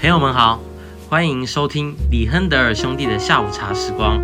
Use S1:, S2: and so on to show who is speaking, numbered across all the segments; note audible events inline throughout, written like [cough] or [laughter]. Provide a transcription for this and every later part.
S1: 朋友们好，欢迎收听李亨德尔兄弟的下午茶时光。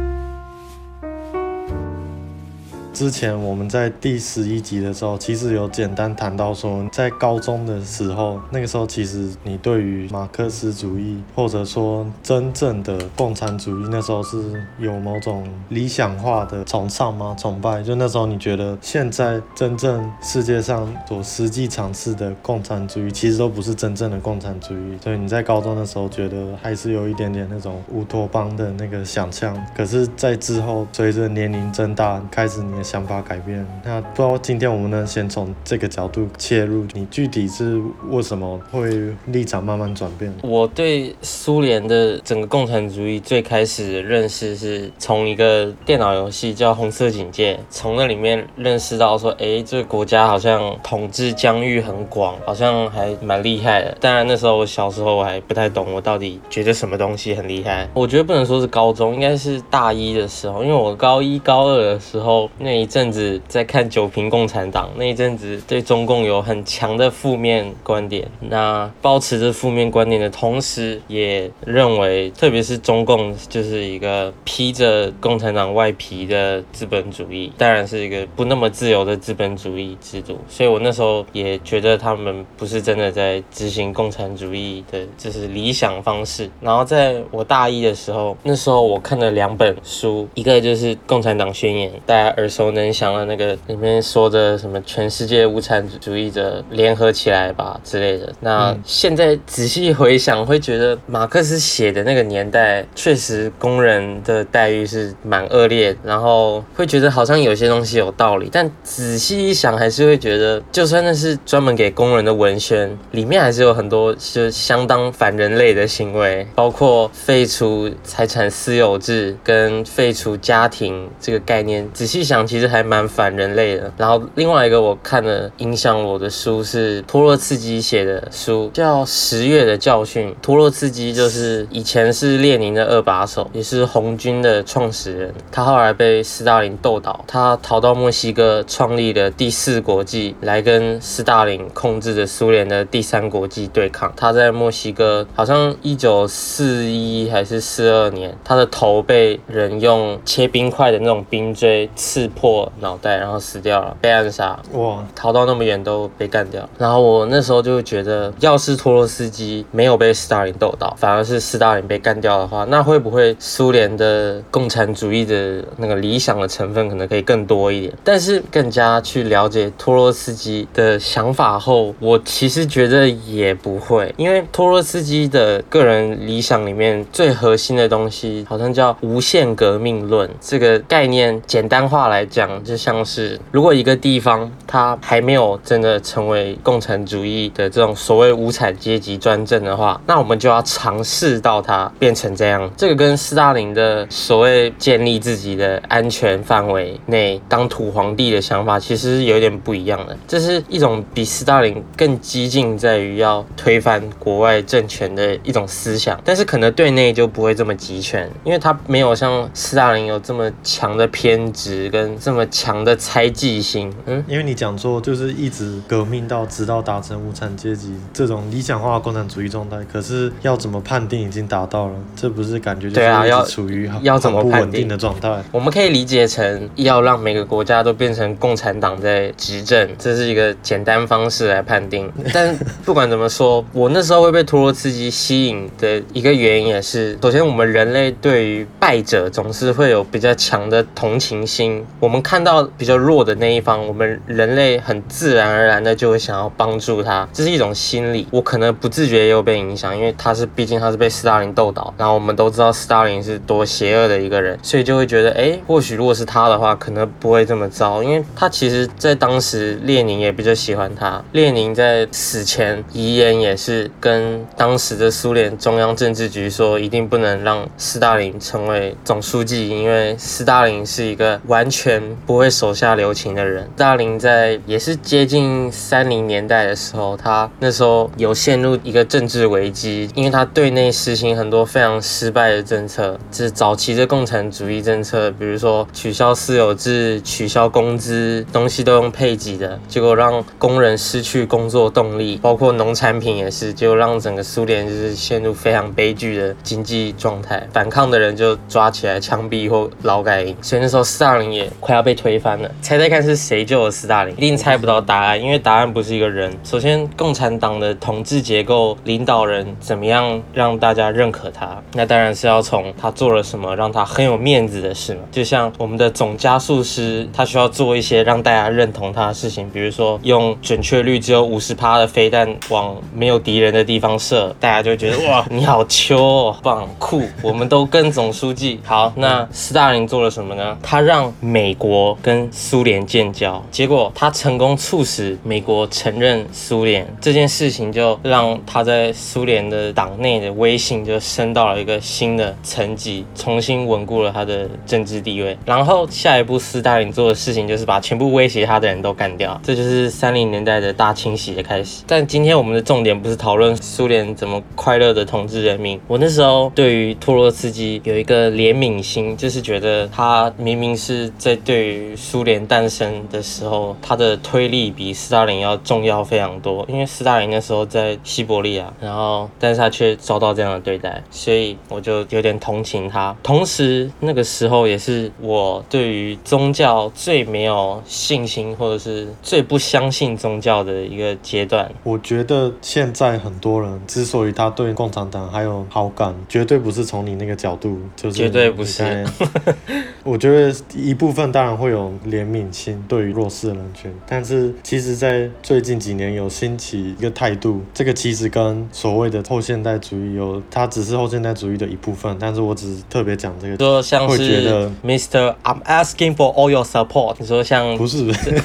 S2: 之前我们在第十一集的时候，其实有简单谈到说，在高中的时候，那个时候其实你对于马克思主义或者说真正的共产主义，那时候是有某种理想化的崇尚吗？崇拜？就那时候你觉得现在真正世界上所实际尝试的共产主义，其实都不是真正的共产主义。所以你在高中的时候觉得还是有一点点那种乌托邦的那个想象。可是，在之后随着年龄增大，开始你。想法改变，那不知道今天我们能先从这个角度切入，你具体是为什么会立场慢慢转变？
S1: 我对苏联的整个共产主义最开始的认识是从一个电脑游戏叫《红色警戒》，从那里面认识到说，哎，这个国家好像统治疆域很广，好像还蛮厉害的。当然那时候我小时候我还不太懂，我到底觉得什么东西很厉害。我觉得不能说是高中，应该是大一的时候，因为我高一高二的时候那。一阵子在看《九瓶共产党》，那一阵子对中共有很强的负面观点。那保持着负面观点的同时，也认为，特别是中共就是一个披着共产党外皮的资本主义，当然是一个不那么自由的资本主义制度。所以我那时候也觉得他们不是真的在执行共产主义的，就是理想方式。然后在我大一的时候，那时候我看了两本书，一个就是《共产党宣言》，大家耳熟。我能想到那个里面说的什么全世界无产主义者联合起来吧之类的。那现在仔细回想，会觉得马克思写的那个年代，确实工人的待遇是蛮恶劣，然后会觉得好像有些东西有道理。但仔细一想，还是会觉得，就算那是专门给工人的文宣，里面还是有很多就相当反人类的行为，包括废除财产私有制跟废除家庭这个概念。仔细想起。其实还蛮反人类的。然后另外一个我看了影响我的书是托洛茨基写的书，叫《十月的教训》。托洛茨基就是以前是列宁的二把手，也是红军的创始人。他后来被斯大林斗倒，他逃到墨西哥，创立了第四国际，来跟斯大林控制的苏联的第三国际对抗。他在墨西哥，好像一九四一还是四二年，他的头被人用切冰块的那种冰锥刺破。破脑袋，然后死掉了，被暗杀。哇，逃到那么远都被干掉。然后我那时候就觉得，要是托洛斯基没有被斯大林斗倒，反而是斯大林被干掉的话，那会不会苏联的共产主义的那个理想的成分可能可以更多一点？但是更加去了解托洛斯基的想法后，我其实觉得也不会，因为托洛斯基的个人理想里面最核心的东西，好像叫无限革命论这个概念，简单化来讲。就像是，如果一个地方它还没有真的成为共产主义的这种所谓无产阶级专政的话，那我们就要尝试到它变成这样。这个跟斯大林的所谓建立自己的安全范围内当土皇帝的想法，其实有点不一样的。这是一种比斯大林更激进，在于要推翻国外政权的一种思想，但是可能对内就不会这么集权，因为他没有像斯大林有这么强的偏执跟。这么强的猜忌心，嗯，
S2: 因为你讲说就是一直革命到直到达成无产阶级这种理想化的共产主义状态，可是要怎么判定已经达到了？这不是感觉就是一直处于
S1: 要怎么
S2: 不稳定的状态？
S1: 我们可以理解成要让每个国家都变成共产党在执政，这是一个简单方式来判定。[laughs] 但不管怎么说，我那时候会被托洛茨基吸引的一个原因也是，首先我们人类对于败者总是会有比较强的同情心，我们。看到比较弱的那一方，我们人类很自然而然的就会想要帮助他，这是一种心理。我可能不自觉也有被影响，因为他是毕竟他是被斯大林斗倒，然后我们都知道斯大林是多邪恶的一个人，所以就会觉得，哎，或许如果是他的话，可能不会这么糟，因为他其实在当时列宁也比较喜欢他。列宁在死前遗言也是跟当时的苏联中央政治局说，一定不能让斯大林成为总书记，因为斯大林是一个完全。不会手下留情的人。大林在也是接近三零年代的时候，他那时候有陷入一个政治危机，因为他对内实行很多非常失败的政策，就是早期的共产主义政策，比如说取消私有制、取消工资，东西都用配给的，结果让工人失去工作动力，包括农产品也是，就让整个苏联就是陷入非常悲剧的经济状态，反抗的人就抓起来枪毙或劳改营，所以那时候斯大林也快要被推翻了。猜猜看是谁救了斯大林？一定猜不到答案，因为答案不是一个人。首先，共产党的统治结构、领导人怎么样让大家认可他？那当然是要从他做了什么让他很有面子的事嘛。就像我们的总加速师，他需要做一些让大家认同他的事情，比如说用准确率只有五十趴的飞弹往没有敌人的地方射，大家就会觉得 [laughs] 哇，你好秋哦，棒酷，我们都跟总书记好。那斯大林做了什么呢？他让美国跟苏联建交，结果他成功促使美国承认苏联这件事情，就让他在苏联的党内的威信就升到了一个新的层级，重新稳固了他的政治地位。然后下一步斯大林做的事情就是把全部威胁他的人都干掉，这就是三零年代的大清洗的开始。但今天我们的重点不是讨论苏联怎么快乐的统治人民。我那时候对于托洛茨基有一个怜悯心，就是觉得他明明是在对于苏联诞生的时候，他的推力比斯大林要重要非常多。因为斯大林那时候在西伯利亚，然后但是他却遭到这样的对待，所以我就有点同情他。同时，那个时候也是我对于宗教最没有信心，或者是最不相信宗教的一个阶段。
S2: 我觉得现在很多人之所以他对共产党还有好感，绝对不是从你那个角度，就是
S1: 绝对不是。[laughs]
S2: 我觉得一部分当然会有怜悯心对于弱势的人群，但是其实，在最近几年有兴起一个态度，这个其实跟所谓的后现代主义有，它只是后现代主义的一部分，但是我只是特别讲这个，
S1: 说像是觉得 Mr. I'm asking for all your support，你说像
S2: 不是不是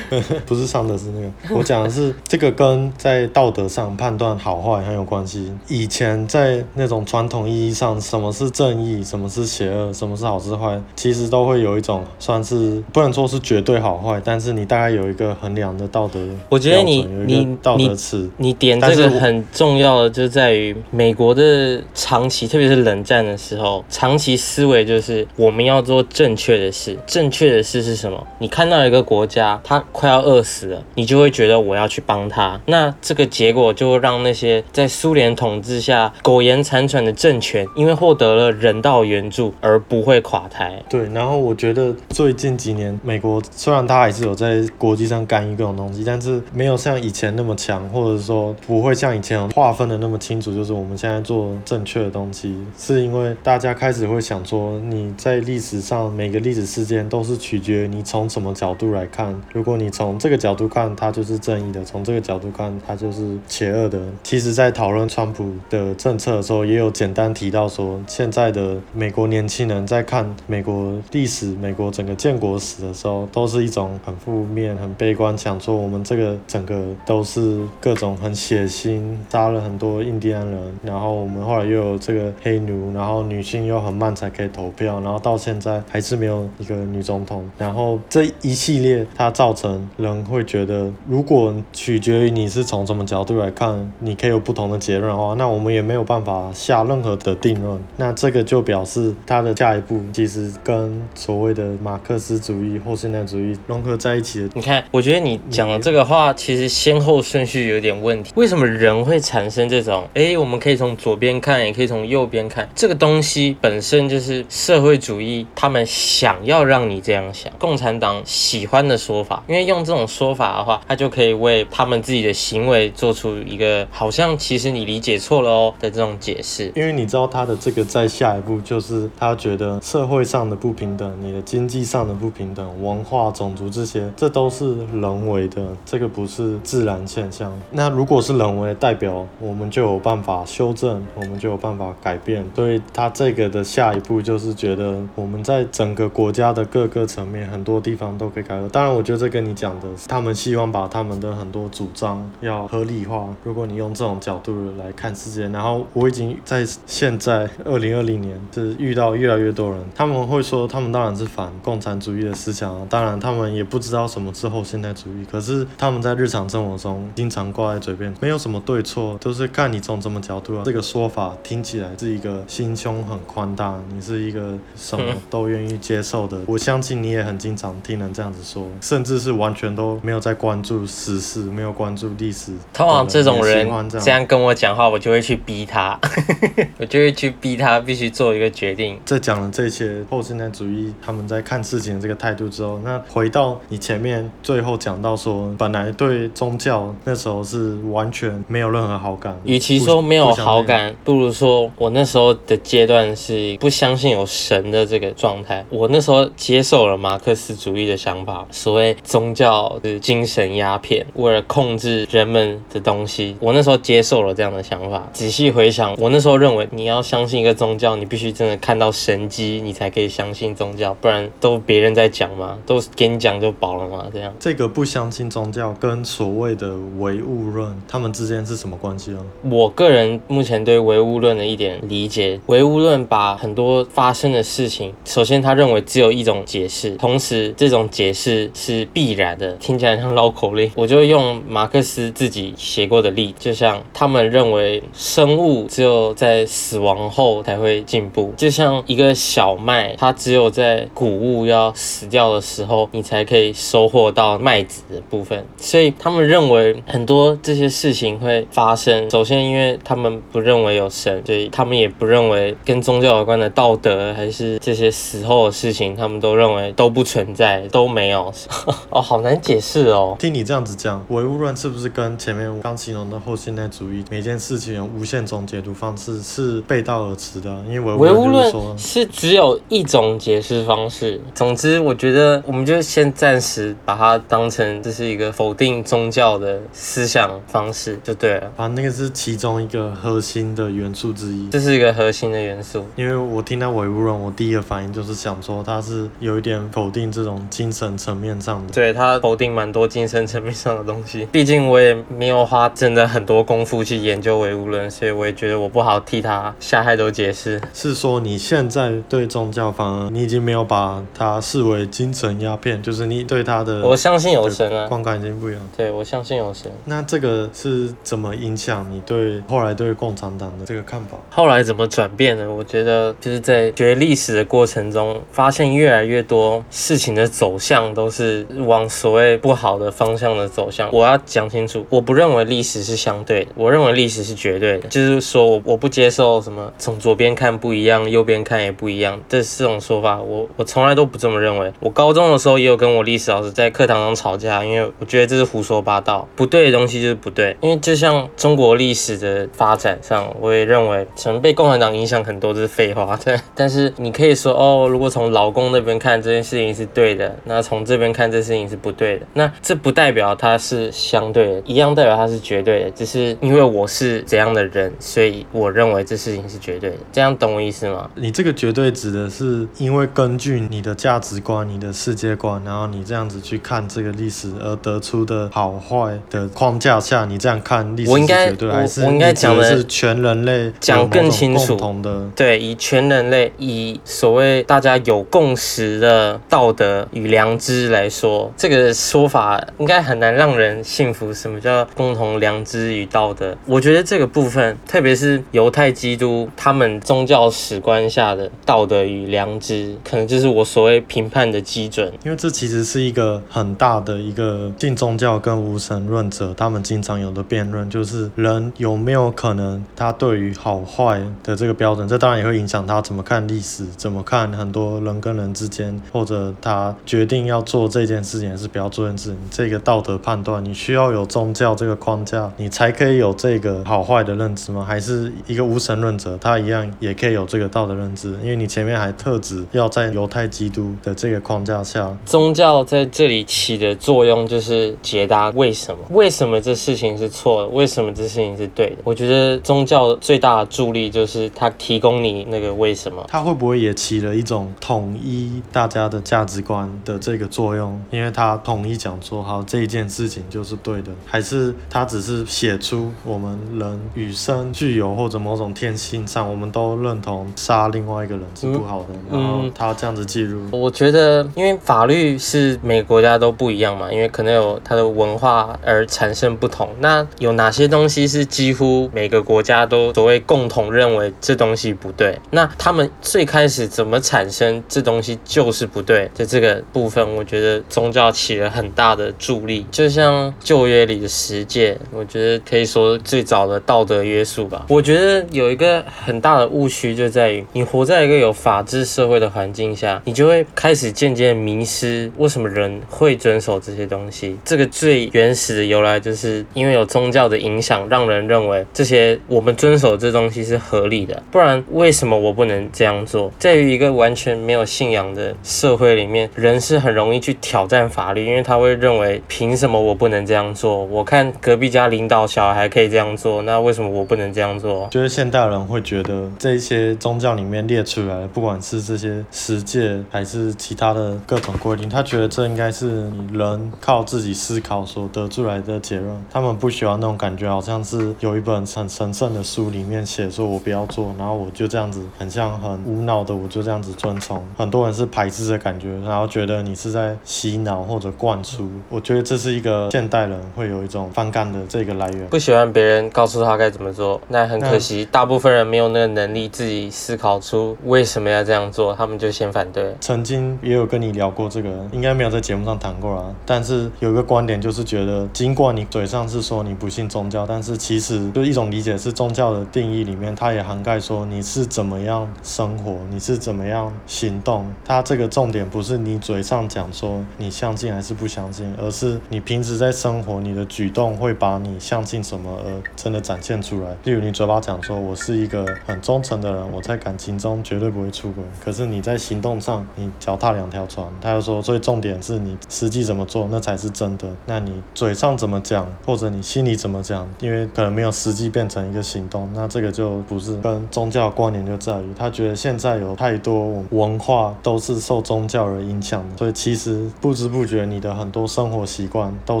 S2: [laughs] 不是上的是那个，我讲的是这个跟在道德上判断好坏很有关系。以前在那种传统意义上，什么是正义，什么是邪恶，什么是好是坏，其实都会有一种算是不能说是绝对好坏，但是你大概有一个衡量的道德。
S1: 我觉得你你道德尺，你点这个很重要的就在于美国的长期，特别是冷战的时候，长期思维就是我们要做正确的事。正确的事是什么？你看到一个国家它快要饿死了，你就会觉得我要去帮他。那这个结果就会让那些在苏联统治下苟延残喘的政权，因为获得了人道援助而不会垮台。
S2: 对，然后我觉得最近几年，美国虽然它还是有在国际上干预各种东西，但是没有像以前那么强，或者说不会像以前划分的那么清楚。就是我们现在做正确的东西，是因为大家开始会想说，你在历史上每个历史事件都是取决于你从什么角度来看。如果你从这个角度看，它就是正义的；从这个角度看，它就是邪恶的。其实，在讨论川普的政策的时候，也有简单提到说，现在的美国年轻人在看美国历史、美国整个建国史的时候，都是一种很负面、很悲观，想说我们这个整个都是各种很血腥，杀了很多印第安人，然后我们后来又有这个黑奴，然后女性又很慢才可以投票，然后到现在还是没有一个女总统，然后这一系列它造成人会觉得，如果取决于你是从什么角度来看，你可以有不同的结论的话，那我们也没有办法下任何的定论。那这个就表示它的下一步其实跟所谓的马克思主义、或现代主义融合在一起的。
S1: 你看，我觉得你讲的这个话其实先后顺序有点问题。为什么人会产生这种？哎，我们可以从左边看，也可以从右边看。这个东西本身就是社会主义，他们想要让你这样想。共产党喜欢的说法，因为用这种说法的话，他就可以为他们自己的行为做出一个好像其实你理解错了哦的这种解释。
S2: 因为你知道他的这个在下一步就是他觉得社会上的不平等，你的经济地上的不平等，文化、种族这些，这都是人为的，这个不是自然现象。那如果是人为，代表我们就有办法修正，我们就有办法改变。所以他这个的下一步就是觉得我们在整个国家的各个层面，很多地方都可以改革。当然，我觉得这跟你讲的，他们希望把他们的很多主张要合理化。如果你用这种角度来看世界，然后我已经在现在二零二零年，是遇到越来越多人，他们。会说，他们当然是反共产主义的思想啊，当然他们也不知道什么是后现代主义，可是他们在日常生活中经常挂在嘴边，没有什么对错，都是看你从什么角度啊。这个说法听起来是一个心胸很宽大，你是一个什么都愿意接受的。我相信你也很经常听人这样子说，甚至是完全都没有在关注时事，没有关注历史。[laughs]
S1: 通常这种人这样跟我讲话，我就会去逼他，[laughs] 我就会去逼他必须做一个决定。
S2: 在讲了这些后现代主义他们在看事情的这个态度之后，那回到你前面最后讲到说，本来对宗教那时候是完全没有任何好感。
S1: 与其说没有好感，不如说我那时候的阶段是不相信有神的这个状态。我那时候接受了马克思主义的想法，所谓宗教是精神鸦片，为了控制人们的东西。我那时候接受了这样的想法。仔细回想，我那时候认为你要相信一个宗教，你必须真的看到神迹，你才可以相信宗教，不然都别人在讲嘛，都给你讲就饱了嘛，这样。
S2: 这个不相信宗教跟所谓的唯物论，他们之间是什么关系啊？
S1: 我个人目前对唯物论的一点理解，唯物论把很多发生的事情，首先他认为只有一种解释，同时这种解释是必然的，听起来像绕口令。我就用马克思自己写过的例，就像他们认为生物只有在死亡后才会进步，就像一个小麦，它只有在谷物要死掉的时候，你才可以收获到麦子的部分。所以他们认为很多这些事情会发生，首先因为他们不认为有神，所以他们也不认为跟宗教有关的道德还是这些死后的事情，他们都认为都不存在，都没有。[laughs] 哦，好难解释哦。
S2: 听你这样子讲，唯物论是不是跟前面我刚形容的后现代主义每件事情有无限种解读方式是背道而驰的？因为唯物论
S1: 是只有一种解释方式。总之，我觉得我们就先暂时把它当成这是一个否定宗教的思想方式就对了。
S2: 啊，那个是其中一个核心的元素之一。
S1: 这是一个核心的元素。
S2: 因为我听到唯物论，我第一个反应就是想说，它是有一点否定这种精神层面上的。
S1: 对，它否定蛮多精神层面上的东西。[laughs] 毕竟我也没有花真的很多功夫去研究唯物论，所以我也觉得我不好替他下太多解释。
S2: 是说你现在对宗教反而你已经没有把它视为精神鸦片，就是你对它的
S1: 我相信有神啊，
S2: 观感已经不一样。
S1: 对，我相信有神。
S2: 那这个是怎么影响你对后来对共产党的这个看法？
S1: 后来怎么转变呢？我觉得就是在学历史的过程中，发现越来越多事情的走向都是往所谓不好的方向的走向。我要讲清楚，我不认为历史是相对的，我认为历史是绝对的。就是说我我不接受什么从左边看不一样，右边看也不一样，这这种说法，我我从来都不这么认为。我高中的时候也有跟我历史老师在课堂上吵架，因为我觉得这是胡说八道，不对的东西就是不对。因为就像中国历史的发展上，我也认为可能被共产党影响很多，这是废话。对，但是你可以说哦，如果从劳工那边看这件事情是对的，那从这边看这事情是不对的。那这不代表它是相对的，一样代表它是绝对的。只是因为我是怎样的人，所以我认为这事情是绝对的。这样懂我意思吗？
S2: 你这个绝对指的是因为根据你的价值观、你的世界观，然后你这样子去看这个历史而得出的好坏的框架下，你这样看历史是绝对，还是我应该讲的是全人类
S1: 讲更清楚
S2: 的？
S1: 对，以全人类以所谓大家有共识的道德与良知来说，这个说法应该很难让人信服。什么叫共同良知与道德？我觉得这个部分，特别是犹太基督他们宗教史观下的道德与良知，可能就是我所谓评判的基准。
S2: 因为这其实是一个很大的一个信宗教跟无神论者他们经常有的辩论，就是人有没有可能他对于好坏的这个标准，这当然也会影响他怎么看历史，怎么看很多人跟人之间，或者他决定要做这件事情还是不要做这件事情，这个道德判断，你需要有宗教这个框架，你才可以有这个好坏的认知吗？还是一个无神论者，他一样也可以有这个道德认知？因为你前面还特指要在犹太基督的这个框架下，
S1: 宗教在这里起的作用就是解答为什么，为什么这事情是错的，为什么这事情是对的。我觉得宗教最大的助力就是它提供你那个为什么。
S2: 它会不会也起了一种统一大家的价值观的这个作用？因为它统一讲说，好，这一件事情就是对的，还是它只是写出我们人与生俱有或者某种天性上，我们都认同杀另外一个人是不好的，然后他这样子记录。
S1: 我觉得，因为法律是每个国家都不一样嘛，因为可能有它的文化而产生不同。那有哪些东西是几乎每个国家都所谓共同认为这东西不对？那他们最开始怎么产生这东西就是不对的这个部分，我觉得宗教起了很大的助力。就像旧约里的十诫，我觉得可以说最早的道德约束吧。我觉得有一个很大的误区就在于，你活在一个有法治社会的环境下，你就会开始渐渐迷失为什么人会遵守这些东西。这个最原始的由来，就是因为有宗教的影响，让人认为这些我们遵守这东西是合理的。不然，为什么我不能这样做？在于一个完全没有信仰的社会里面，人是很容易去挑战法律，因为他会认为，凭什么我不能这样做？我看隔壁家领导小孩可以这样做，那为什么我不能这样做？
S2: 就是现代人会觉得这些宗教里面列出来的，不管是这些十诫还是其他的各种规定，他觉得这应该是人靠自己思考所得出来的结论。他们不喜欢那种感觉，好像是有一本很神圣的书里面写说我不要做，然后我就这样子很像很无脑的，我就这样子遵从。很多人是排斥的感觉，然后觉得你是在洗脑或者灌输。我觉得这是一个现代人会有一种反感的这个来源，
S1: 不喜欢别人告诉他该怎么做。那很可惜，大部分人没有那个能力自己思考出为什么要这样做，他们就先反对。
S2: 曾经也有跟你聊过这个，应该没有在节目上谈过啦。但是有一个观点就是觉得，尽管你嘴上是说你不信宗教，但是其实就一种理解是宗教的定义里面，它也涵盖说你是怎么样生活，你是怎么样行动。它这个重点不是你嘴上讲说你相信还是不相信，而是你平时在生活，你的举动会把你相信什么而真的展现出来。例如你嘴巴讲说我是一个很忠诚的人，我在感情中绝对不会出轨，可是你在行动上你脚踏两条船。他又说，所以重点是你实际怎么做，那才是真的。那你嘴上怎么讲，或者你心里怎么讲，因为可能没有实际变成一个行动，那这个就不是跟宗教关联，就在于他觉得现在有太多文化都是受宗教而影响的，所以其实不知不觉你的很多生活习惯都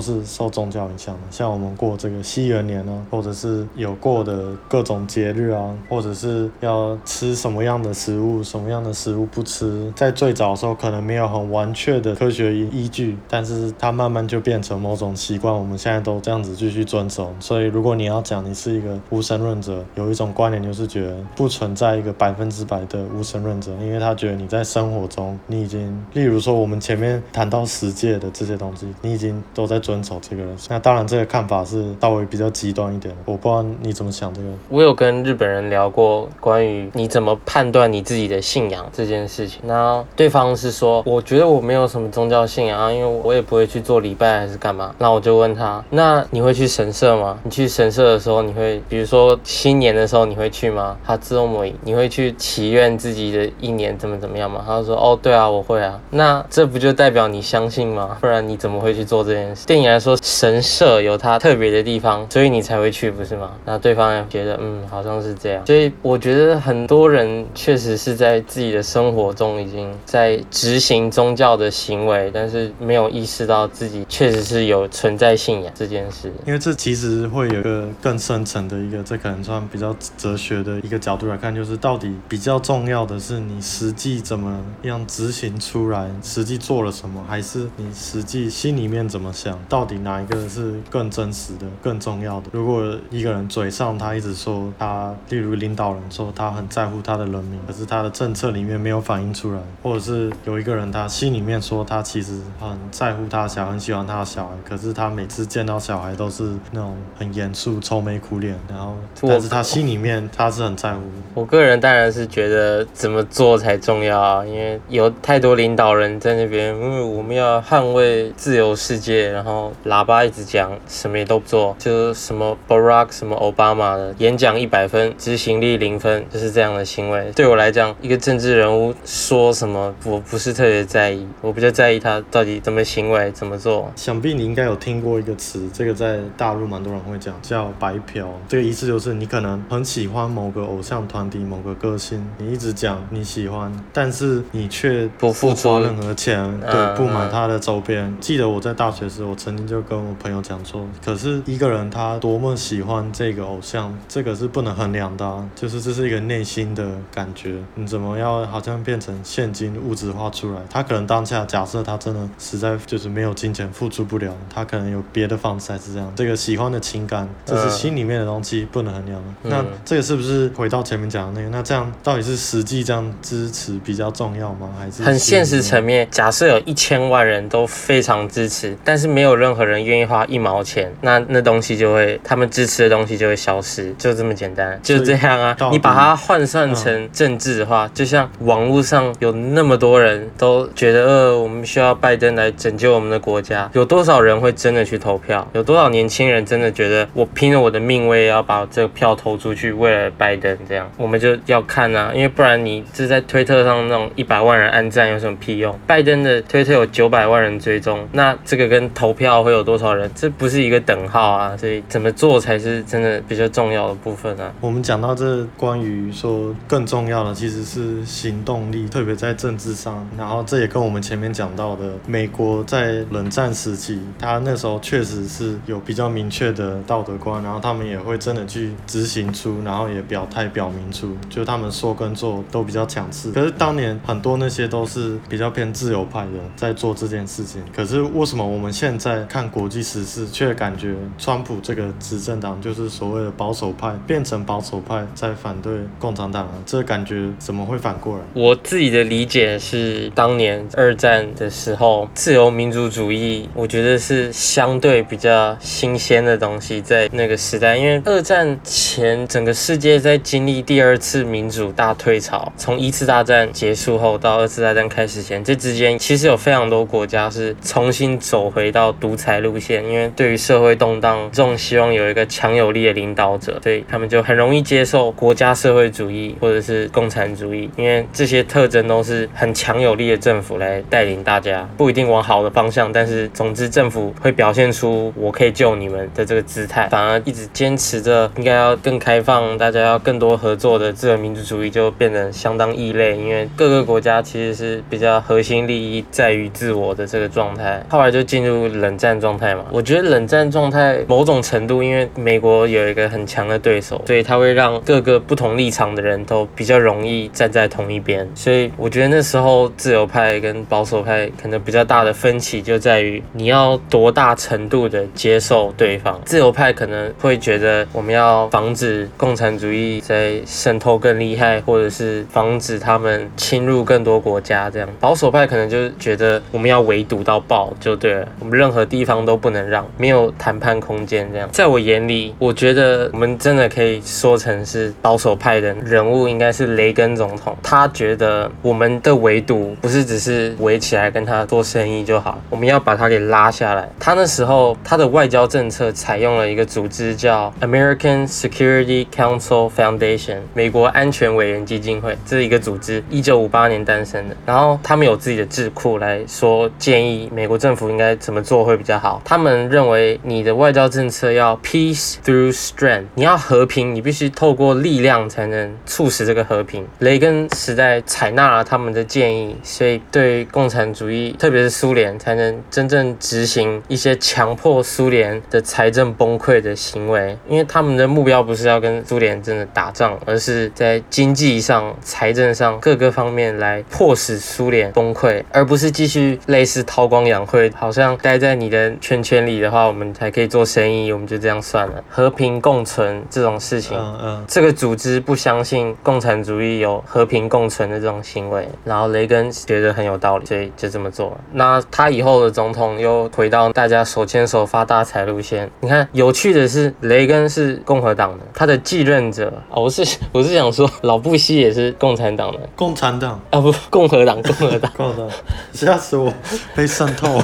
S2: 是受宗教影响的。像我们过这个西元年啊，或者是有过的各种节日啊，或者是要吃什么样的食物，什么样的食物不吃，在最早的时候可能没有很完全的科学依据，但是它慢慢就变成某种习惯，我们现在都这样子继续遵守。所以如果你要讲你是一个无神论者，有一种观点就是觉得不存在一个百分之百的无神论者，因为他觉得你在生活中你已经，例如说我们前面谈到十诫的这些东西，你已经都在遵守这个了。那当然这个看法是稍微比较极端一点，我不知道你怎么想这个。
S1: 我有跟日本人聊过关于你怎么判断你自己的信仰这件事情，那对方是说，我觉得我没有什么宗教信仰啊，因为我也不会去做礼拜还是干嘛。那我就问他，那你会去神社吗？你去神社的时候，你会比如说新年的时候你会去吗？他自动模拟，你会去祈愿自己的一年怎么怎么样吗？他就说，哦，对啊，我会啊。那这不就代表你相信吗？不然你怎么会去做这件事？对你来说，神社有它特别的地方，所以你才会去，不是吗？那对方也觉得，嗯，好像是这样。所以我觉得很多人确实是在自己的生活中已经在执行宗教的行为，但是没有意识到自己确实是有存在信仰这件事。
S2: 因为这其实会有一个更深层的一个，这可能算比较哲学的一个角度来看，就是到底比较重要的是你实际怎么样执行出来，实际做了什么，还是你实际心里面怎么想？到底哪一个是更真实的、更重要的？如果一个人嘴上他一直说他，例如领导人说他很在乎他的人民，可是他的政策里面没有反映出来，或者是有一个人他心里面说他其实很在乎他的小孩，很喜欢他的小孩，可是他每次见到小孩都是那种很严肃、愁眉苦脸，然后但是他心里面他是很在乎。
S1: 我个人当然是觉得怎么做才重要啊，因为有太多领导人在那边，因为我们要捍卫自由世界，然后喇叭一直讲，什么也都不做，就什么 Barack 什么 Obama 的演讲一百分，执行力零分，就是这样的行为。对我来讲，一个政治人物说什么，我不是特别在意，我比较在意他到底怎么行为，怎么做。
S2: 想必你应该有听过一个词，这个在大陆蛮多人会讲，叫白嫖。这个意思就是你可能很喜欢某个偶像团体、某个歌星，你一直讲你喜欢，但是你却不付出任何钱，对，不买他的周边。记得我在大学时，我曾经就跟我朋友讲说，可是一个人他多么喜欢这个偶像，这个是不能衡量的啊，就是这是一个内心的感觉。你怎么要好像变成现金物质化出来。他可能当下假设他真的实在就是没有金钱付出不了，他可能有别的方式还是这样。这个喜欢的情感，这是心里面的东西，不能衡量。嗯、那这个是不是回到前面讲的那个？那这样到底是实际这样支持比较重要吗？还是
S1: 很现实层面？假设有一千万人都非常支持，但是没有任何人愿意花一毛钱，那那东西就会，他们支持的东西就会消失，就这么简单，就这样啊。你把它换算成政治的话，嗯、就像网络上有那么多人都觉得，呃，我们需要拜登来拯救我们的国家，有多少人会真的去投票？有多少年轻人真的觉得，我拼了我的命，我也要把这个票投出去，为了拜登？这样，我们就要看啊，因为不然你是在推特上那种一百万人按赞有什么屁用？拜登的推特有九百万人追踪，那这个跟投票会有多少人？这不是一个等号啊！所以怎么做才是真的比较重要的部分啊？
S2: 我们讲到这关于说更重要的其实是行动力，特别在政治上。然后这也跟我们前面讲到的，美国在冷战时期，他那时候确实是有比较明确的道德观，然后他们也会真的去执行出，然后也表态表明出，就他们说跟做都比较强势。可是当年很多那些都是比较偏自由派的在做这件事情。可是为什么我们现在看国际时事，却感觉川普这个执政党就是所谓的保守派变成保守派在反对共产党了？这感觉怎么会反过来？
S1: 我自己的理解是，当年二战的时候，自由民主主义，我觉得是相对比较新鲜的东西，在那个时代，因为二战前整个世界在经历第二次民主大退潮，从一次大战结束后到二次大战开始前，这之间其实有非常多国家是重新走回到独裁路线，因为对于社会动荡，这种希望有一个强有力的领导者，所以他们就很容易接受国家社会主义或者是共产主义，因为这些特征都是很强有力的政府来带领大家，不一定往好的方向，但是总之政府会表现出我可以救你们的这个姿态，反而一直坚持着应该要更开放，大家要更多合作的自由民主主义就变得相当异类，因为各个国家其实是比较核心利益在于自我的这个状态，后来就进入冷战状态嘛。我觉得冷战状态某种程度，因为美国有一个很强的对手，所以它会让各个不同立场的人都比较容易站在同一边。所以我觉得那时候自由派跟保守派可能比较大的分歧就在于你要多大程度的接受对方。自由派可能会觉得我们要防止共产主义在渗透更厉害，或者是防止他们侵入更多国家这样。保守派可能就觉得我们要围堵到爆就对了，我们任何地方都不能让，没有谈判空间这样。在我眼里，我觉得我们真的可以说成是保守派的人物，应该是雷根总统。他觉得我们的围堵不是只是围起来跟他做生意就好，我们要把他给拉下来。他那时候他的外交政策采用了一个组织叫 American Security Council Foundation，美国安全委员基金会，这是一个组织，一九五八年诞生的。然后他们有自己的智库来说建议美国政府应该怎么做会比较好。他们认为你的外交政策要 peace through strength，你要和平，你必须透过力量才能促使这个和平。雷根时代采纳了他们我们的建议，所以对共产主义，特别是苏联，才能真正执行一些强迫苏联的财政崩溃的行为。因为他们的目标不是要跟苏联真的打仗，而是在经济上、财政上各个方面来迫使苏联崩溃，而不是继续类似韬光养晦，好像待在你的圈圈里的话，我们才可以做生意，我们就这样算了。和平共存这种事情，嗯嗯，这个组织不相信共产主义有和平共存的这种行为，然后雷根觉得很有道理，所以就这么做了。那他以后的总统又回到大家手牵手发大财路线。你看，有趣的是，雷根是共和党的，他的继任者，哦，我是 [laughs] 我是想说，老布希也是共产党的，
S2: 共产党
S1: 啊，不，[laughs] 共和党，共和党，[laughs]
S2: 共和党，吓死我，被渗透。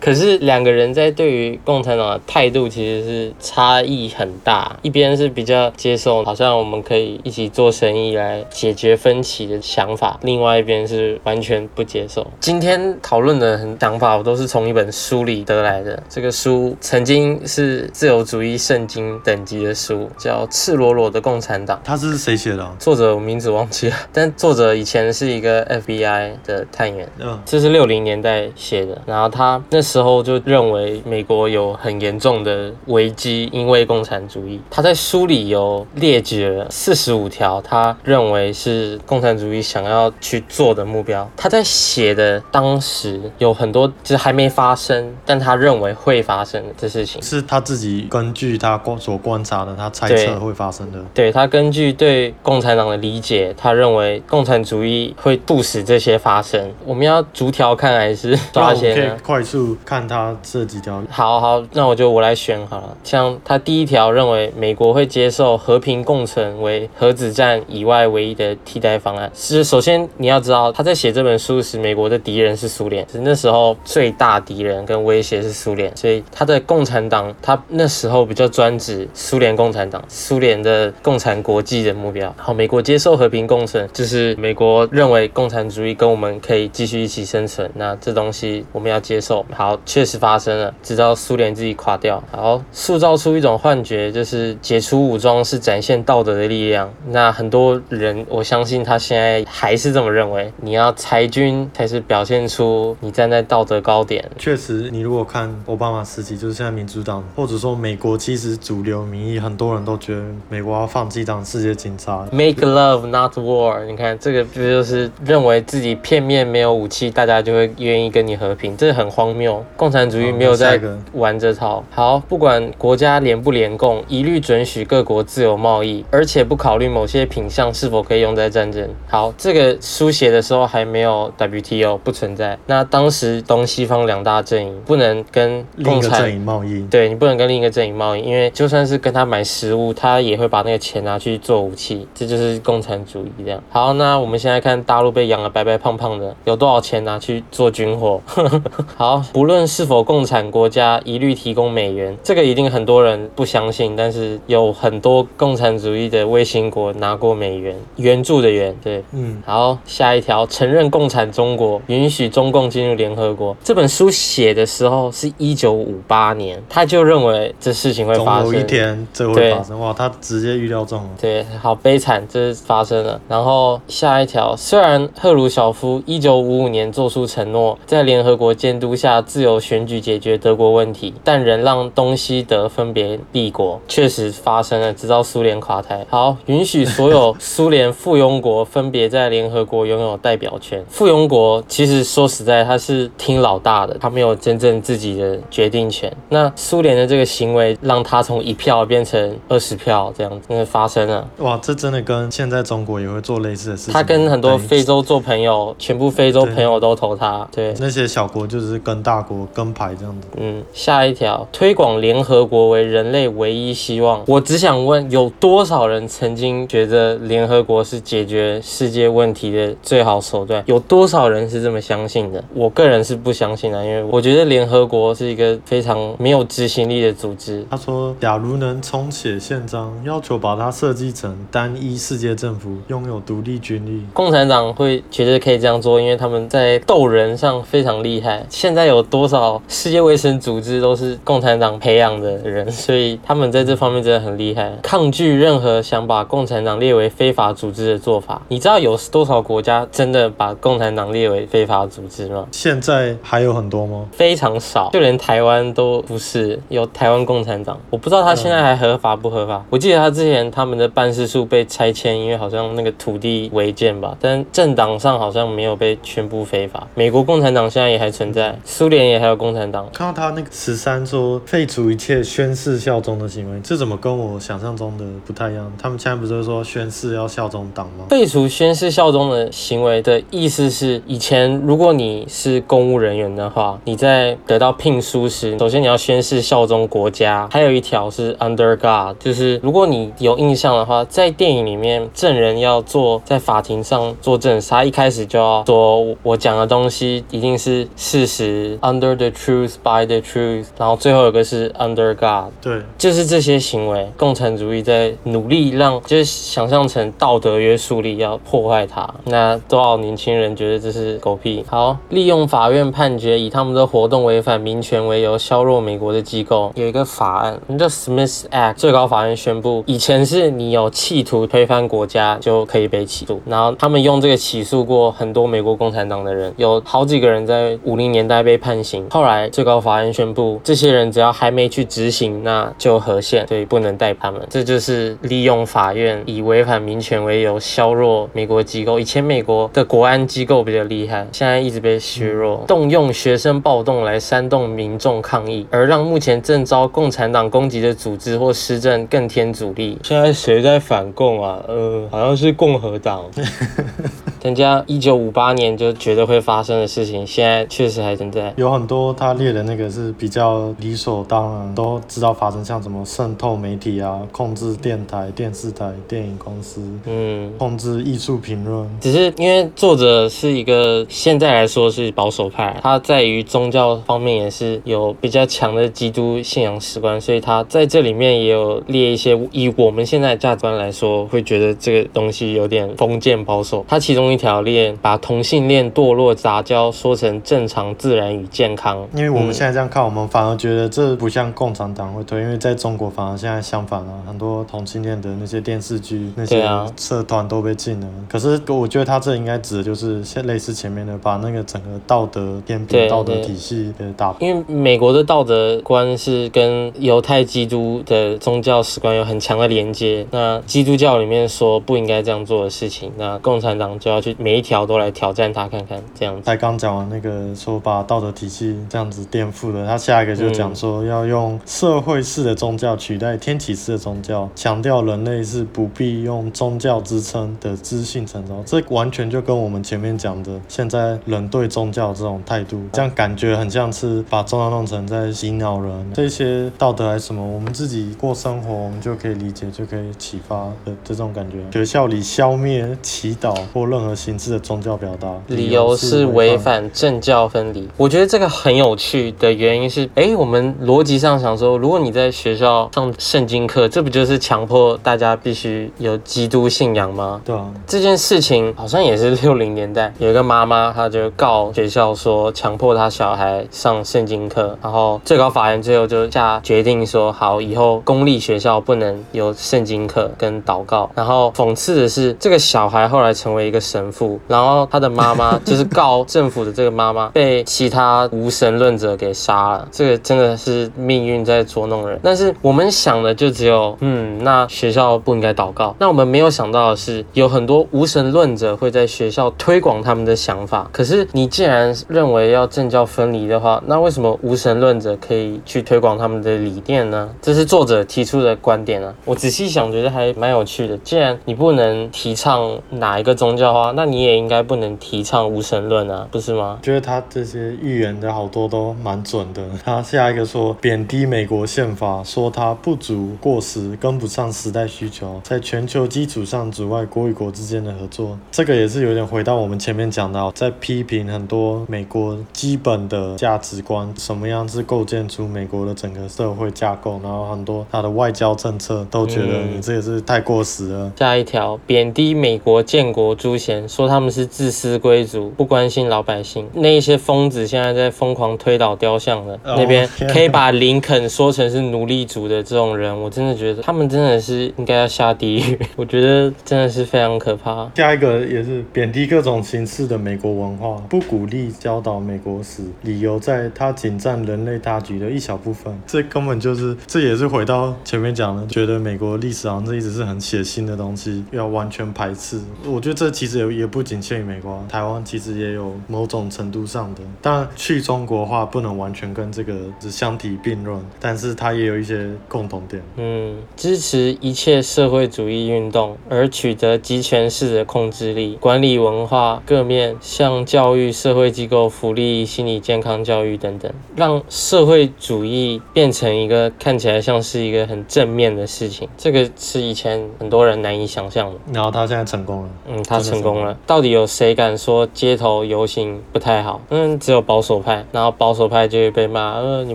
S1: 可是两个人在对于共产党的态度其实是差异很大，一边是比较接受，好像我们可以一起做生意来解决分歧的想法，另外一边是完全不接受。今天讨论的很想法，我都是从一本书里得来的。这个书曾经是自由主义圣经等级的书，叫《赤裸裸的共产党》。
S2: 他是谁写的？
S1: 作者我名字忘记了，但作者以前是一个 FBI 的探员。嗯，这是六零年代写的。然后他那时候就认为美国有很严重的危机，因为共产主义。他在书里有列举了四十五条，他认为。是共产主义想要去做的目标。他在写的当时有很多就是还没发生，但他认为会发生的事情，
S2: 是他自己根据他观所观察的，他猜测会发生的。
S1: 对，对他根据对共产党的理解，他认为共产主义会促使这些发生。我们要逐条看还是抓先？
S2: 可以快速看他这几条。
S1: 好好，那我就我来选好了。像他第一条认为美国会接受和平共存为核子战以外唯一的替代方案。是首先你要知道他在写这本书时，美国的敌人是苏联，是那时候最大敌人跟威胁是苏联，所以他的共产党他那时候比较专指苏联共产党，苏联的共产国际的目标。好，美国接受和平共存，就是美国认为共产主义跟我们可以继续一起生存，那这东西我们要接受。好，确实发生了，直到苏联自己垮掉。好，塑造出一种幻觉，就是解除武装是展现道德的力量。那很多人，我相信他现在还是这么认为，你要裁军才是表现出你站在道德高点。
S2: 确实，你如果看奥巴马时期，就是现在民主党，或者说美国，其实主流民意很多人都觉得美国要放弃当世界警察
S1: ，Make love not war。你看这个不就是认为自己片面没有武器，大家就会愿意跟你和平，这很荒谬。共产主义没有在玩这套。好，不管国家联不联共，一律准许各国自由贸易，而且不考虑某些品相是否可以用在战争。好，这个书写的时候还没有 WTO 不存在。那当时东西方两大阵营不能跟共产
S2: 阵营贸易，
S1: 对，你不能跟另一个阵营贸易，因为就算是跟他买食物，他也会把那个钱拿去做武器。这就是共产主义这样。好，那我们现在看大陆被养的白白胖胖的，有多少钱拿去做军火？[laughs] 好，不论是否共产国家，一律提供美元。这个一定很多人不相信，但是有很多共产主义的卫星国拿过美元，援助的援。对，
S2: 嗯。
S1: 好，下一条，承认共产中国，允许中共进入联合国。这本书写的时候是一九五八年，他就认为这事情会发生，
S2: 总有一天这会发生。哇，他直接预料中了。
S1: 对，好悲惨，这发生了。然后下一条，虽然赫鲁晓夫一九五五年做出承诺，在联合国监督下自由选举解决德国问题，但仍让东西德分别立国，确实发生了，直到苏联垮台。好，允许所有苏联附庸国分别在联合国拥有代表权。附庸国其实说实在，他是听老大的，他没有真正自己的决定权。那苏联的这个行为，让他从一票变成二十票，这样子，真的发生了。
S2: 哇，这真的跟现在中国也会做类似的事情。
S1: 他跟很多非洲做朋友，全部非洲朋友都投他。对，
S2: 那些小国就是跟大国跟牌这样子。
S1: 嗯，下一条，推广联合国为人类唯一希望。我只想问，有多少人曾经觉得联合国是解决世界问题的最好手段？有多少人是这么相信的？我个人是不相信的，因为我觉得联合国是一个非常没有执行力的组织。
S2: 他说，假如能重写宪章，要求把它设计成单一世界政府，拥有独立军力，
S1: 共产党会觉得可以这样做，因为他们在斗人上非常厉害。现在有多少世界卫生组织都是共产党培养的人，所以他们在这方面真的很厉害，抗拒任何想把共产党列为非法组织的做法。你知道有多少国家真的把共产党列为非法组织吗？
S2: 现在还有很多吗？
S1: 非常少，就连台湾都不是有台湾共产党。我不知道他现在还合法不合法。我记得他之前他们的办事处被拆迁，因为好像那个土地违建吧。但政党上好像没有被宣布非法。美国共产党现在也还存在，苏联也还有共产党。
S2: 看到他那个十三说废除一切宣誓效忠的行为，这怎么跟我想象中的不太一样？他们现在不是说宣誓要效忠党吗？
S1: 废除宣誓效忠的行为的意思是，以前如果你是公务人员的话，你在得到聘书时，首先你要宣誓效忠国家。还有一条是 under God，就是如果你有印象的话，在电影里面证人要做在法庭上作证，他一开始就要说我讲的东西一定是事实，under the truth by the truth，然后最后有个是 under God，
S2: 对，
S1: 就是这些行为，共产主义在努力让，就是想象成道德约束力要破坏它。那多少年轻人觉得这是狗屁？好，利用法院判决以他们的活动违反民权为由削弱美国的机构，有一个法案，叫 Smith Act，最高法院宣布，以前是你有企图推翻国家就可以被起诉，然后他们用这个起诉过很多美国共产党的人，有好几个人在五零年代被判刑，后来最高法院宣布，这些人只要还没去执行，那就和宪，所以不能逮他们。这就是利用法院以违反民权为由削弱美国机构。以前美国的国安机构比较厉害，现在一直被削弱，动用学生暴动来煽动民众抗议，而让目前正遭共产党攻击的组织或施政更添阻力。现在谁在反共啊？呃，好像是共和党。[laughs] 人家一九五八年就觉得会发生的事情，现在确实还存在。
S2: 有很多他列的那个是比较理所当然，都知道发生，像什么渗透媒体啊，控制电台、电视台、电影公司，嗯，控制艺术评论。
S1: 只是因为作者是一个现在来说是保守派，他在于宗教方面也是有比较强的基督信仰史观，所以他在这里面也有列一些以我们现在价值观来说，会觉得这个东西有点封建保守。他其中。一条链把同性恋堕落杂交说成正常、自然与健康。
S2: 因为我们现在这样看，嗯、我们反而觉得这不像共产党会推。因为在中国，反而现在相反了，很多同性恋的那些电视剧、那些社团都被禁了。啊、可是我觉得他这应该指的就是像类似前面的，把那个整个道德天平、道德体系给打破。
S1: 因为美国的道德观是跟犹太基督的宗教史观有很强的连接。那基督教里面说不应该这样做的事情，那共产党就要。去每一条都来挑战他看看，这样子。
S2: 才刚讲完那个说把道德体系这样子颠覆了，他下一个就讲说要用社会式的宗教取代天启式的宗教，强调人类是不必用宗教支撑的知性成长。这完全就跟我们前面讲的现在人对宗教这种态度，这样感觉很像是把宗教弄成在洗脑人。这些道德还是什么，我们自己过生活，我们就可以理解，就可以启发的这种感觉。学校里消灭祈祷或任何。形式的宗教表达，
S1: 理由是违反政教分离。我觉得这个很有趣的原因是，哎，我们逻辑上想说，如果你在学校上圣经课，这不就是强迫大家必须有基督信仰吗？
S2: 对啊。这
S1: 件事情好像也是 [laughs] 六零年代，有一个妈妈，她就告学校说强迫她小孩上圣经课，然后最高法院最后就下决定说，好，以后公立学校不能有圣经课跟祷告。然后讽刺的是，这个小孩后来成为一个神。神父，然后他的妈妈就是告政府的这个妈妈，被其他无神论者给杀了。这个真的是命运在捉弄人。但是我们想的就只有，[laughs] 嗯，那学校不应该祷告。那我们没有想到的是，有很多无神论者会在学校推广他们的想法。可是你既然认为要政教分离的话，那为什么无神论者可以去推广他们的理念呢？这是作者提出的观点啊。我仔细想，觉得还蛮有趣的。既然你不能提倡哪一个宗教的话，那你也应该不能提倡无神论啊，不是吗？
S2: 觉得他这些预言的好多都蛮准的。[laughs] 他下一个说贬低美国宪法，说它不足、过时、跟不上时代需求，在全球基础上阻碍国与国之间的合作。这个也是有点回到我们前面讲到，在批评很多美国基本的价值观，什么样是构建出美国的整个社会架构，然后很多他的外交政策都觉得你这也是太过时了。
S1: 嗯、下一条贬低美国建国诸贤。说他们是自私贵族，不关心老百姓。那一些疯子现在在疯狂推倒雕像的、oh, 那边，可以把林肯说成是奴隶主的这种人，我真的觉得他们真的是应该要下地狱。[laughs] 我觉得真的是非常可怕。
S2: 下一个也是贬低各种形式的美国文化，不鼓励教导美国史，理由在它仅占人类大局的一小部分。这根本就是，这也是回到前面讲的，觉得美国历史好像这一直是很血腥的东西，要完全排斥。我觉得这其实有。也不仅限于美国，台湾其实也有某种程度上的。当然，去中国化不能完全跟这个是相提并论，但是它也有一些共同点。
S1: 嗯，支持一切社会主义运动，而取得集权式的控制力，管理文化各面，向教育、社会机构、福利、心理健康教育等等，让社会主义变成一个看起来像是一个很正面的事情。这个是以前很多人难以想象的。
S2: 然后他现在成功了。
S1: 嗯，他成功了。到底有谁敢说街头游行不太好？嗯，只有保守派，然后保守派就会被骂，呃，你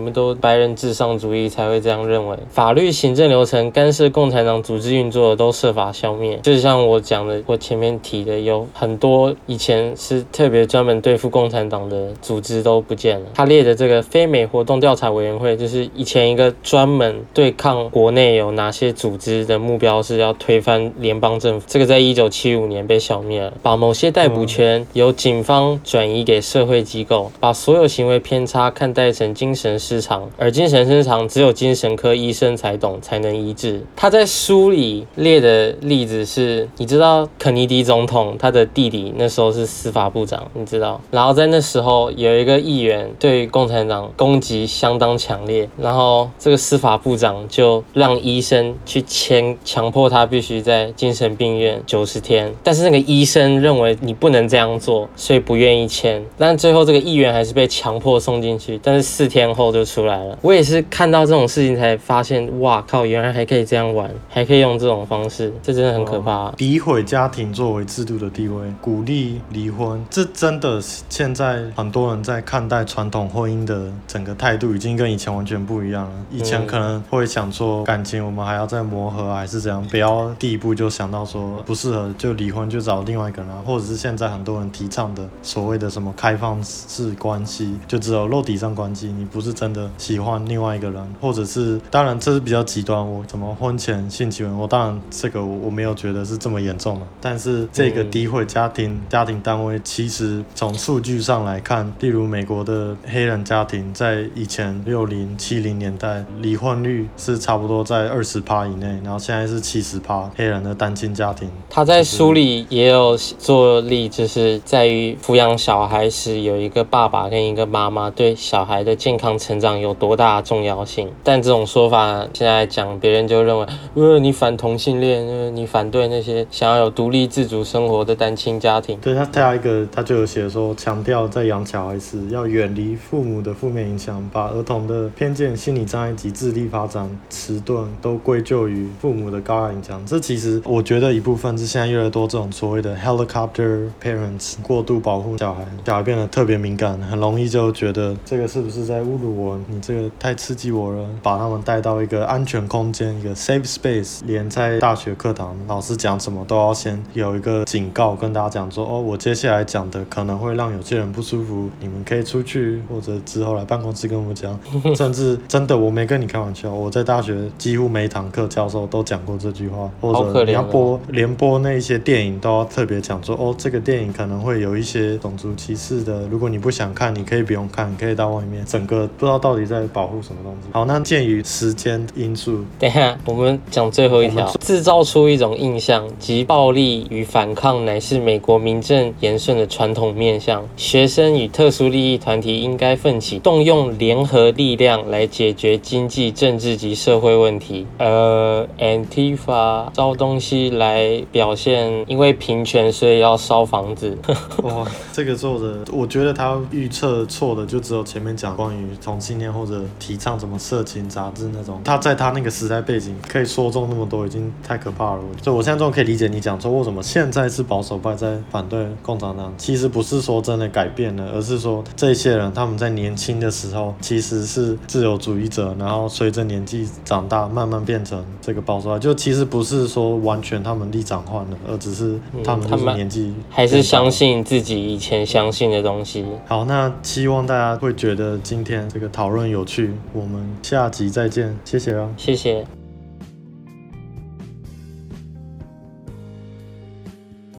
S1: 们都白人至上主义才会这样认为。法律、行政流程干涉共产党组织运作的都设法消灭。就像我讲的，我前面提的，有很多以前是特别专门对付共产党的组织都不见了。他列的这个非美活动调查委员会，就是以前一个专门对抗国内有哪些组织的目标是要推翻联邦政府，这个在一九七五年被消灭。把某些逮捕权由警方转移给社会机构，把所有行为偏差看待成精神失常，而精神失常只有精神科医生才懂，才能医治。他在书里列的例子是，你知道肯尼迪总统他的弟弟那时候是司法部长，你知道，然后在那时候有一个议员对共产党攻击相当强烈，然后这个司法部长就让医生去签，强迫他必须在精神病院九十天，但是那个医生认为你不能这样做，所以不愿意签。但最后这个议员还是被强迫送进去，但是四天后就出来了。我也是看到这种事情才发现，哇靠，原来还可以这样玩，还可以用这种方式，这真的很可怕。
S2: 诋毁家庭作为制度的地位，鼓励离婚，这真的现在很多人在看待传统婚姻的整个态度已经跟以前完全不一样了。以前可能会想说感情我们还要再磨合，还是怎样，不要第一步就想到说不适合就离婚，就找另外一个人，或者是现在很多人提倡的所谓的什么开放式关系，就只有肉体上关系，你不是真的喜欢另外一个人，或者是当然这是比较极端，我怎么婚前性行为，我当然这个我我没有觉得是这么严重了，但是这个诋毁家庭家庭单位，其实从数据上来看，例如美国的黑人家庭在以前六零七零年代离婚率是差不多在二十趴以内，然后现在是七十趴黑人的单亲家庭。
S1: 他在书里也有做例，就是在于抚养小孩时，有一个爸爸跟一个妈妈对小孩的健康成长有多大重要性。但这种说法现在讲，别人就认为，呃，你反同性恋，呃，你反对那些想要有独立自主生活的单亲家庭。
S2: 对他，他有一个，他就有写说，强调在养小孩时要远离父母的负面影响，把儿童的偏见、心理障碍及智力发展迟钝都归咎于父母的高压影响。这其实我觉得一部分是现在越来越多这种所谓的 helicopter parents 过度保护小孩，小孩变得特别敏感，很容易就觉得这个是不是在侮辱我？你这个太刺激我了，把他们带到一个安全空间，一个 safe space。连在大学课堂，老师讲什么都要先有一个警告，跟大家讲说，哦，我接下来讲的可能会让有些人不舒服，你们可以出去，或者之后来办公室跟我们讲。[laughs] 甚至真的，我没跟你开玩笑，我在大学几乎每一堂课教授都讲过这句话，或者你要播连播那些电影都要特别讲说，哦，这个电影可能会有一些种族歧视的，如果你不想看，你可以不用看，可以到外面。整个不知道到底在保护什么东西。好，那鉴于时间因素，
S1: 等一下我们讲最后一条，制造出一种印象，即暴力与反抗乃是美国名正言顺的传统面向。学生与特殊利益团体应该奋起动用联合力量来解决经济、政治及社会问题。呃，Antifa 烧东西来表现，因为平权所以要烧房子。[laughs]
S2: 哇，这个作者，我觉得他预测错的就只有前面讲关于同性恋或者提倡什么色情杂志那种。他在他那个时代背景可以说中那么多，已经太可怕了。就我现在终于可以理解你讲说为什么现在是保守派在反对共产党。其实不是说真的改变了，而是说这些人他们在年轻的时候其实是自由主义者，然后随着年纪长大慢慢变成这个保守派。就其实不是说完全他们立场换了，而只是他们就是年纪、嗯、
S1: 还是相信自己以前相信的东西。
S2: 好，那希望大家会觉得今天这个讨论有趣。我们下集再见，谢谢啊，
S1: 谢谢。